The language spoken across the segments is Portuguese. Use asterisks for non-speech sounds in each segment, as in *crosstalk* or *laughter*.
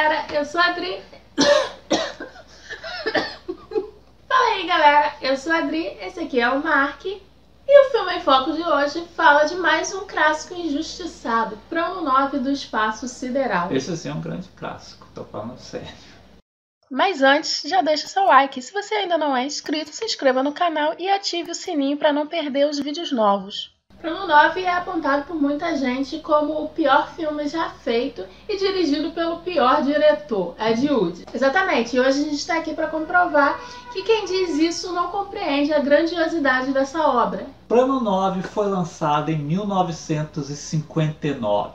galera, eu sou a Adri. Fala aí galera, eu sou a Adri, esse aqui é o Mark. E o filme em foco de hoje fala de mais um clássico injustiçado, Promo 9 do Espaço Sideral. Esse sim é um grande clássico, tô falando sério. Mas antes, já deixa seu like. Se você ainda não é inscrito, se inscreva no canal e ative o sininho para não perder os vídeos novos. Prono 9 é apontado por muita gente como o pior filme já feito e dirigido pelo pior diretor, Ed Wood. Exatamente, e hoje a gente está aqui para comprovar que quem diz isso não compreende a grandiosidade dessa obra. Plano 9 foi lançado em 1959.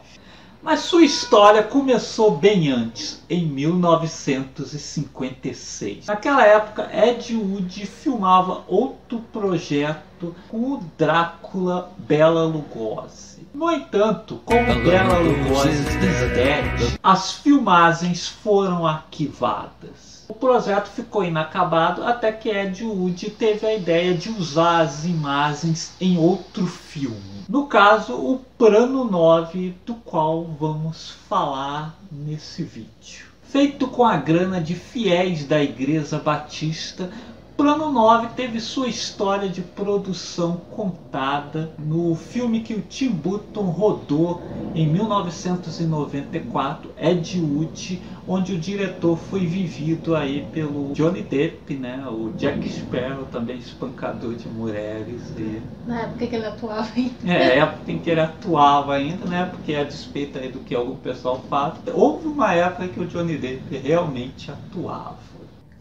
Mas sua história começou bem antes, em 1956. Naquela época, Ed Wood filmava outro projeto com o Drácula Bela Lugosi. No entanto, como Bela Lugosi despede, as filmagens foram arquivadas. O projeto ficou inacabado até que Ed Wood teve a ideia de usar as imagens em outro filme. No caso, o Plano 9, do qual vamos falar nesse vídeo. Feito com a grana de fiéis da Igreja Batista, Plano 9 teve sua história de produção contada no filme que o Tim Burton rodou em 1994, Ed Wood, onde o diretor foi vivido aí pelo Johnny Depp, né, o Jack Sparrow, também espancador de mulheres. E... Na época que ele atuava ainda. É, época em que ele atuava ainda, né, porque a despeito aí do que algum pessoal fala, houve uma época que o Johnny Depp realmente atuava.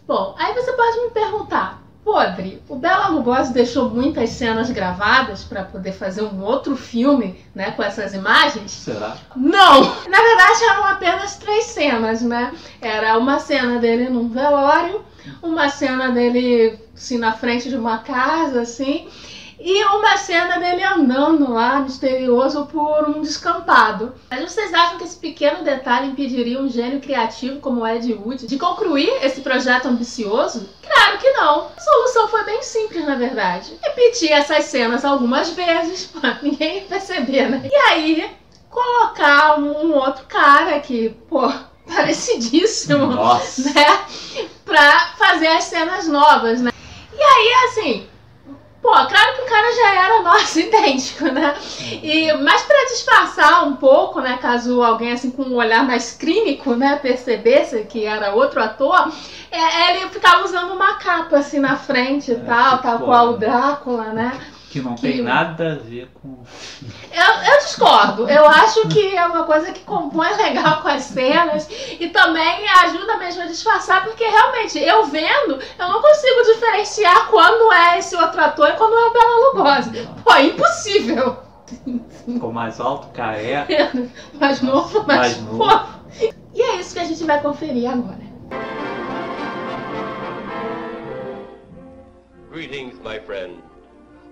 Bom, aí você pode me perguntar, Podre, o Bela Lugosi deixou muitas cenas gravadas para poder fazer um outro filme, né, com essas imagens? Será? Não! Na verdade eram apenas três cenas, né? Era uma cena dele num velório, uma cena dele assim na frente de uma casa, assim, e uma cena dele andando lá, misterioso, por um descampado. Mas vocês acham que esse pequeno detalhe impediria um gênio criativo como Ed Wood de concluir esse projeto ambicioso? Claro que não. A solução foi bem simples, na verdade. Repetir essas cenas algumas vezes, *laughs* pra ninguém perceber, né? E aí, colocar um outro cara que, pô, *laughs* parecidíssimo, Nossa. né? Pra fazer as cenas novas, né? E aí, assim, Pô, claro que o cara já era nosso *laughs* idêntico, né? E, mas para disfarçar um pouco, né, caso alguém assim com um olhar mais clínico, né, percebesse que era outro ator, é, ele ficava usando uma capa assim na frente e É, tal, que tal qual o Drácula, né? Que não Que- tem nada a ver com. Eu, eu discordo. Eu acho que é uma coisa que compõe legal com as cenas e também ajuda mesmo a disfarçar, porque realmente eu vendo, eu não consigo diferenciar quando é esse outro ator e quando é o Bela Lugosi. Pô, é impossível. Ficou mais alto, careca. *laughs* mais novo, mais, Mais novo. fofo. E é isso que a gente vai conferir agora. Greetings, my friend.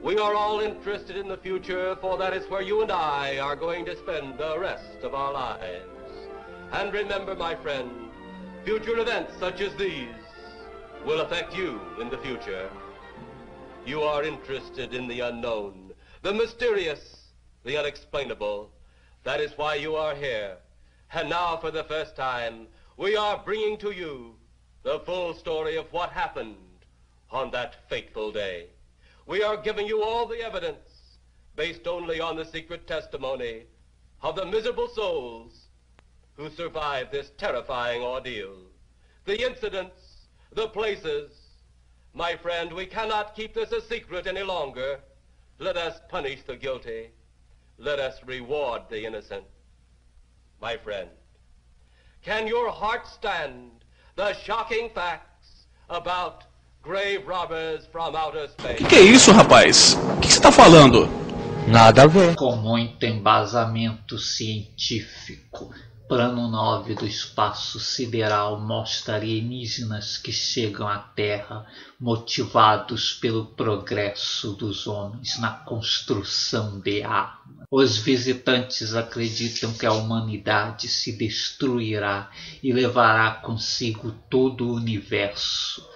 We are all interested in the future, for that is where you and I are going to spend the rest of our lives. And remember, my friend, future events such as these will affect you in the future. You are interested in the unknown, the mysterious, the unexplainable. That is why you are here. And now, for the first time, we are bringing to you the full story of what happened on that fateful day. We are giving you all the evidence based only on the secret testimony of the miserable souls who survived this terrifying ordeal. The incidents, the places. My friend, we cannot keep this a secret any longer. Let us punish the guilty. Let us reward the innocent. My friend, can your heart stand the shocking facts about grave robbers from outer space? Que é isso, rapaz? O que você tá falando? Nada a ver. com muito embasamento científico. Plano 9 do espaço sideral mostra alienígenas que chegam à Terra motivados pelo progresso dos homens na construção de armas. Os visitantes acreditam que a humanidade se destruirá e levará consigo todo o universo.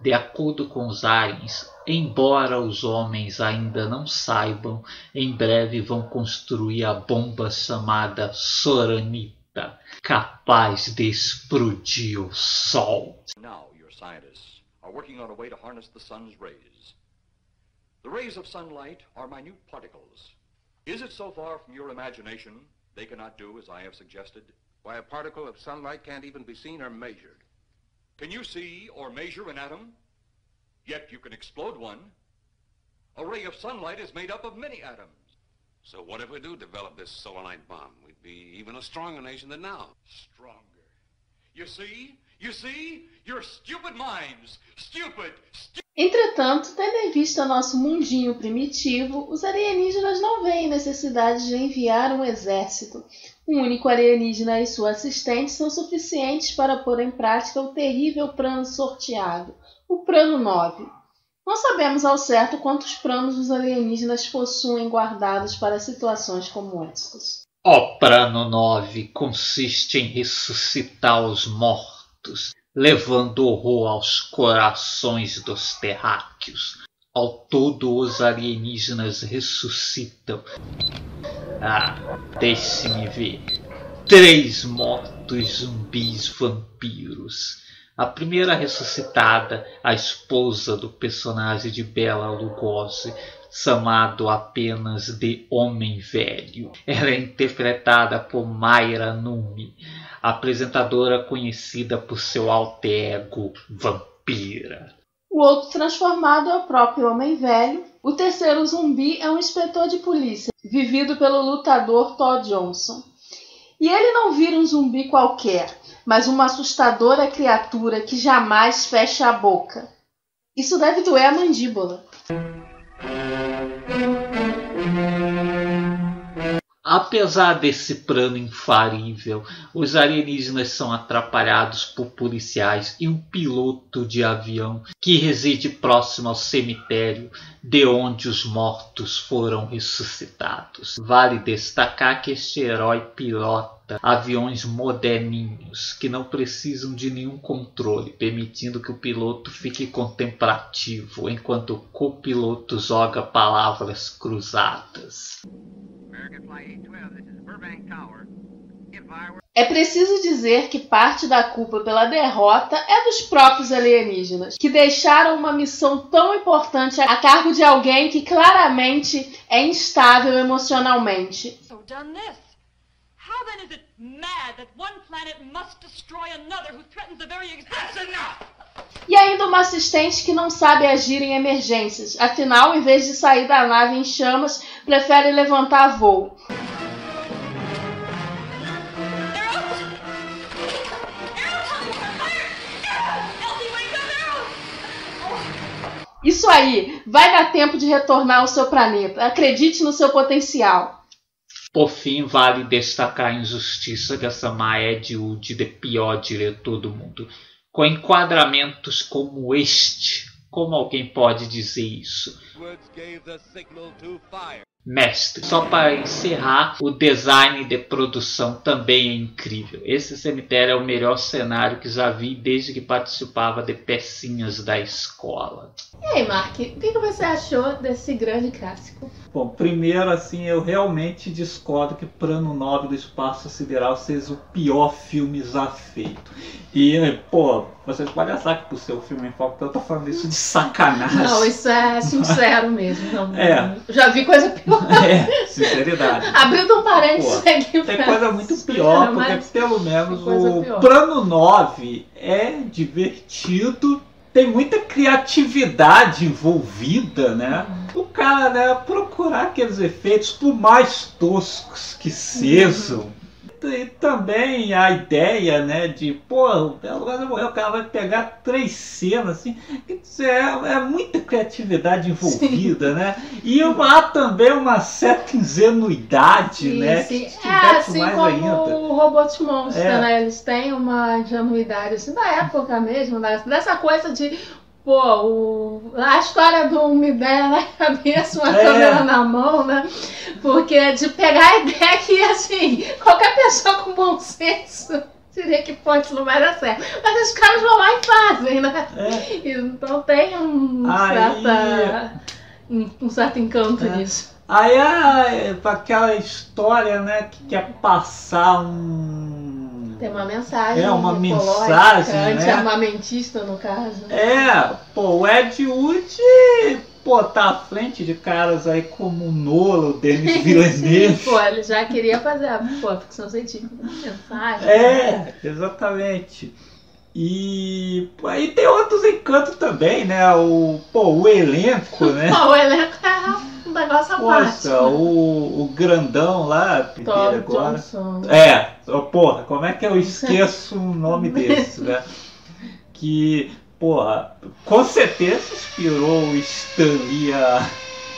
De acordo com os aliens, embora os homens ainda não saibam, em breve vão construir a bomba chamada Soranita. capaz de explodir o Sol. Now your scientists are working on a way to harness the sun's rays. The rays of sunlight are minute particles. Is it so far from your imagination they cannot do as I have suggested? Why, a particle of sunlight can't even be seen or measured. Can you see or measure an atom? Yet you can explode one. A ray of sunlight is made up of many atoms. So what if we do develop this solanite bomb? We'd be even a stronger nation than now. Stronger. You see? You see? Your stupid minds. Stupid. Stu Entretanto, tendo em vista nosso mundinho primitivo, os alienígenas não veem necessidade de enviar um exército. Um único alienígena e sua assistente são suficientes para pôr em prática o terrível plano sorteado, o Plano 9. Não sabemos ao certo quantos planos os alienígenas possuem guardados para situações como estas. O Plano 9 consiste em ressuscitar os mortos, levando horror aos corações dos terráqueos. Ao todo, os alienígenas ressuscitam. Ah, deixe-me ver. Três mortos zumbis vampiros. A primeira ressuscitada, a esposa do personagem de Bela Lugosi, chamado apenas de Homem Velho. Ela é interpretada por Mayra Numi, apresentadora conhecida por seu alter ego Vampira. O outro transformado é o próprio Homem Velho. O terceiro zumbi é um inspetor de polícia, vivido pelo lutador Todd Johnson. E ele não vira um zumbi qualquer, mas uma assustadora criatura que jamais fecha a boca. Isso deve doer a mandíbula. Apesar desse plano infalível, os alienígenas são atrapalhados por policiais e um piloto de avião que reside próximo ao cemitério de onde os mortos foram ressuscitados. Vale destacar que este herói pilota aviões moderninhos que não precisam de nenhum controle, permitindo que o piloto fique contemplativo enquanto o copiloto joga palavras cruzadas. É preciso dizer que parte da culpa pela derrota é dos próprios alienígenas, que deixaram uma missão tão importante a cargo de alguém que claramente é instável emocionalmente. So. How then is it mad that one planet must destroy another who threatens the very existence? enough! E ainda uma assistente que não sabe agir em emergências, afinal, em vez de sair da nave em chamas, prefere levantar voo. Isso aí, vai dar tempo de retornar ao seu planeta. Acredite no seu potencial. Por fim, vale destacar a injustiça dessa Maed Wood de pior diretor do mundo, com enquadramentos como este. Como alguém pode dizer isso? Mestre, só para encerrar, o design de produção também é incrível. Esse cemitério é o melhor cenário que já vi desde que participava de pecinhas da escola. E aí, Mark, o que você achou desse grande clássico? Bom, primeiro, assim, eu realmente discordo que Plano 9 do Espaço Sideral seja o pior filme já feito. E, pô, vocês podem achar que por ser o filme em foco, eu tô falando isso de sacanagem. Não, isso é sincero mesmo. Não, É. Já vi coisa pior. *laughs* É, sinceridade. Abrindo um parênteses Pô, aqui Tem pra- coisa muito pior, porque mas- pelo menos o pior. Plano 9 é divertido, tem muita criatividade envolvida, né? O cara, né, procurar aqueles efeitos, por mais toscos que sejam. E também a ideia, né, de, pô, o Belo Lugosi morreu, o cara vai pegar três cenas, assim, é, é muita criatividade envolvida, né? E há também uma certa ingenuidade, né? Sim, que sim. te É assim mais como ainda. o Robot Monster, É. né? Eles têm uma ingenuidade assim da época mesmo, né? dessa coisa de. Pô, o- a história do uma ideia na cabeça, uma É. câmera na mão, né? Porque de pegar a ideia que, assim, qualquer pessoa com bom senso diria que isso não vai dar certo. Mas os caras vão lá e fazem, né? É. Então tem um, Aí- certa, um certo encanto É. nisso. Aí é aquela história, né, que quer passar um Tem uma mensagem. É, uma mensagem, né? Anti-armamentista, no caso. É, pô, o Ed Wood, pô, tá à frente de caras aí como o Nolan, o Denis *laughs* Villeneuve. pô, ele já queria fazer a pô, ficção científica com mensagem. É, exatamente. E aí tem outros encantos também, né? O, pô, o elenco, né? Pô, *laughs* o elenco é um negócio à parte. Poxa, o, o grandão lá, Tom agora. Johnson. É, oh, porra, como é que eu esqueço um nome desse, né? *laughs* Que, porra, com certeza inspirou o Stan Lee a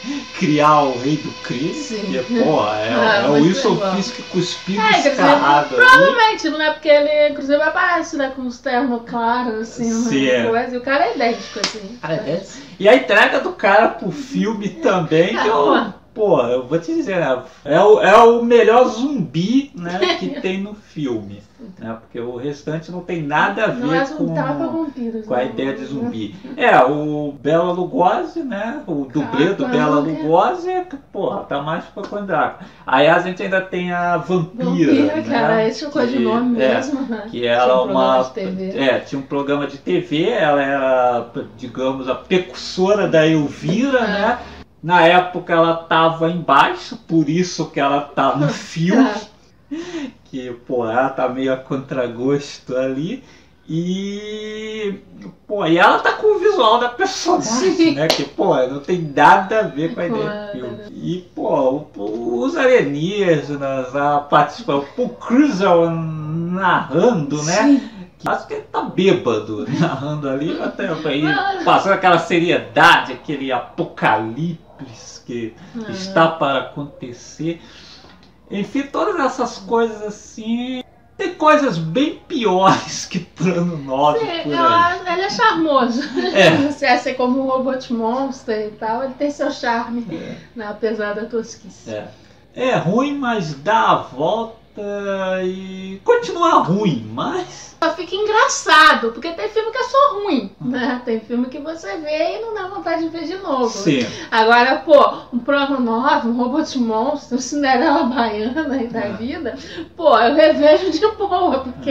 *laughs* criar o Rei do Crime. Sim. Que, porra, é, *laughs* Ah, é o Wilson. Fisk cuspindo É, dizer, escarrado provavelmente, né? Porque ele, inclusive, aparece né, com os ternos claros, assim, é. coisa. E o cara é idêntico, assim. Ah, é? E a entrega do cara pro filme também, que eu, pô, eu vou te dizer, né? É o, é o melhor zumbi né, que *laughs* tem no filme. Né, porque o restante não tem nada a ver Não é com, com vampiros. com a né? ideia de zumbi. *laughs* É, o Bela Lugosi, né? O dublê do Caramba. Bela Lugosi, porra, tá mais pra com Drácula. Aí a gente ainda tem a Vampira. Vampira, né, era esse o que- codinome é, mesmo, né? que era um programa uma. de. É, tinha um programa de TV, ela era, digamos, a precursora da Elvira, É. né? Na época ela tava embaixo, por isso que ela tá no *laughs* filme. Que, pô, ela tá meio a contragosto ali. E. Pô, e ela tá com o visual da personagem, né? Que, pô, não tem nada a ver com a ideia do filme. E, pô, os alienígenas, a participação, o Cruiser narrando, né? Sim. Acho que ele tá bêbado *laughs* narrando ali, até aí, passando aquela seriedade, aquele apocalipse que Ah. está para acontecer. Enfim, todas essas coisas assim. Tem coisas bem piores que Plano 9 Sim, por eu aí. acho- ele é charmoso. É. *laughs* Se assim como o Robot Monster e tal, ele tem seu charme, É. né, apesar da tosquice. É. É ruim, mas dá a volta e continua ruim, mas. Só fica engraçado, porque tem filme que é só ruim, né? Tem filme que você vê e não dá vontade de ver de novo. Sim. Agora, pô, um Plano 9, um Robot Monster, um Cinderela Baiana aí da É. vida, pô, eu revejo de boa, porque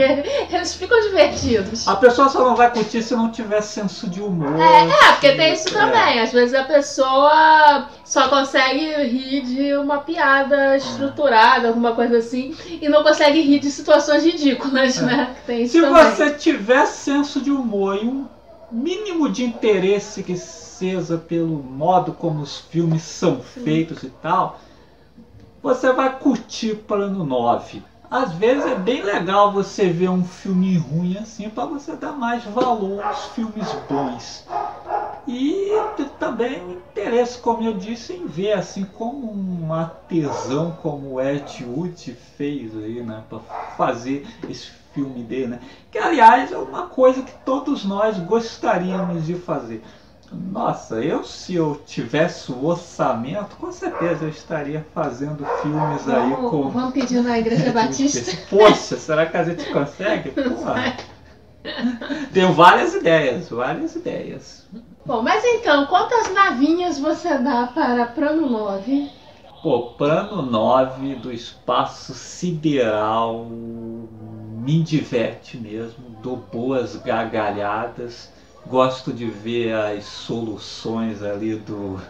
eles ficam divertidos. A pessoa só não vai curtir se não tiver senso de humor. É, porque tem isso É. também. Às vezes a pessoa só consegue rir de uma piada estruturada, alguma coisa assim, e não consegue rir de situações ridículas, né? Tem isso Se também. você tiver senso de humor e um mínimo de interesse que seja pelo modo como os filmes são feitos e tal, você vai curtir Plano 9. Às vezes é bem legal você ver um filme ruim assim para você dar mais valor aos filmes bons. E também o interesse, como eu disse, em ver assim como um artesão como o Ed Wood fez aí, né, para fazer esse filme dele, né? Que aliás é uma coisa que todos nós gostaríamos de fazer. Nossa, eu se eu tivesse o orçamento, com certeza eu estaria fazendo filmes aí Vamos, com vamos pedir na Igreja *laughs* Batista. Poxa, será que a gente consegue? *laughs* Porra. Tenho várias ideias, várias ideias. Bom, mas então, quantas navinhas você dá para Plano 9? Pô, plano 9 do espaço sideral me diverte mesmo, dou boas gargalhadas, gosto de ver as soluções ali do,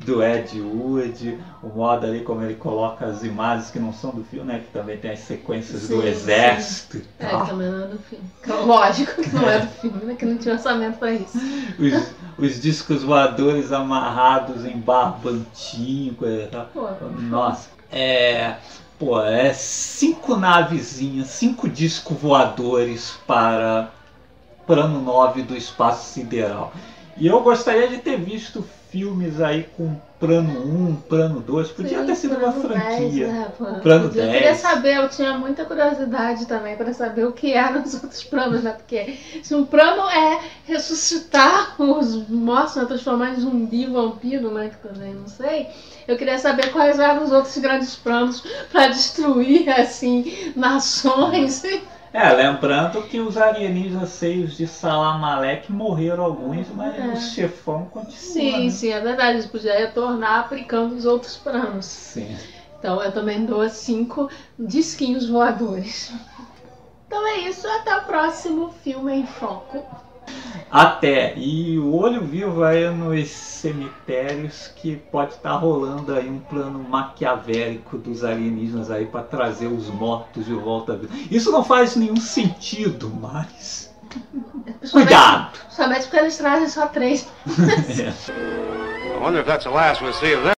do Ed Wood, o modo ali como ele coloca as imagens que não são do filme, né? Que também tem as sequências do Sim, exército e É, que também não é do filme. Lógico que não é do filme, né? Que não tinha orçamento pra isso. Os, os discos voadores amarrados em barbantinho, coisa e tal. Pô, Nossa, é. Pô, é cinco navezinhas, cinco discos voadores para Plano 9 do Espaço Sideral. E eu gostaria de ter visto filmes aí com Plano 1, Plano 2, podia sim, ter sido uma Plano 10, franquia. né? Plano Eu queria 10. saber, eu tinha muita curiosidade também para saber o que eram os *laughs* outros planos, né? Porque se um plano é ressuscitar os mortos, né? transformar em zumbi, vampiro, né? Que também não sei. Eu queria saber quais eram os outros grandes planos para destruir, *laughs* assim, nações. É, lembrando que os alienígenas cheios de Salamalek morreram alguns, mas É. o chefão continua. Sim, né? sim, é verdade. Isso podia retornar aplicando os outros planos. Sim. Então eu também dou cinco disquinhos voadores. Então é isso, até o próximo filme em foco. Até. E o olho vivo aí nos cemitérios que pode estar rolando aí um plano maquiavélico dos alienígenas aí para trazer os mortos de volta à vida. Isso não faz nenhum sentido, mas. Cuidado! Somente porque eles trazem só três. *laughs* I wonder if that's the last we'll see of them.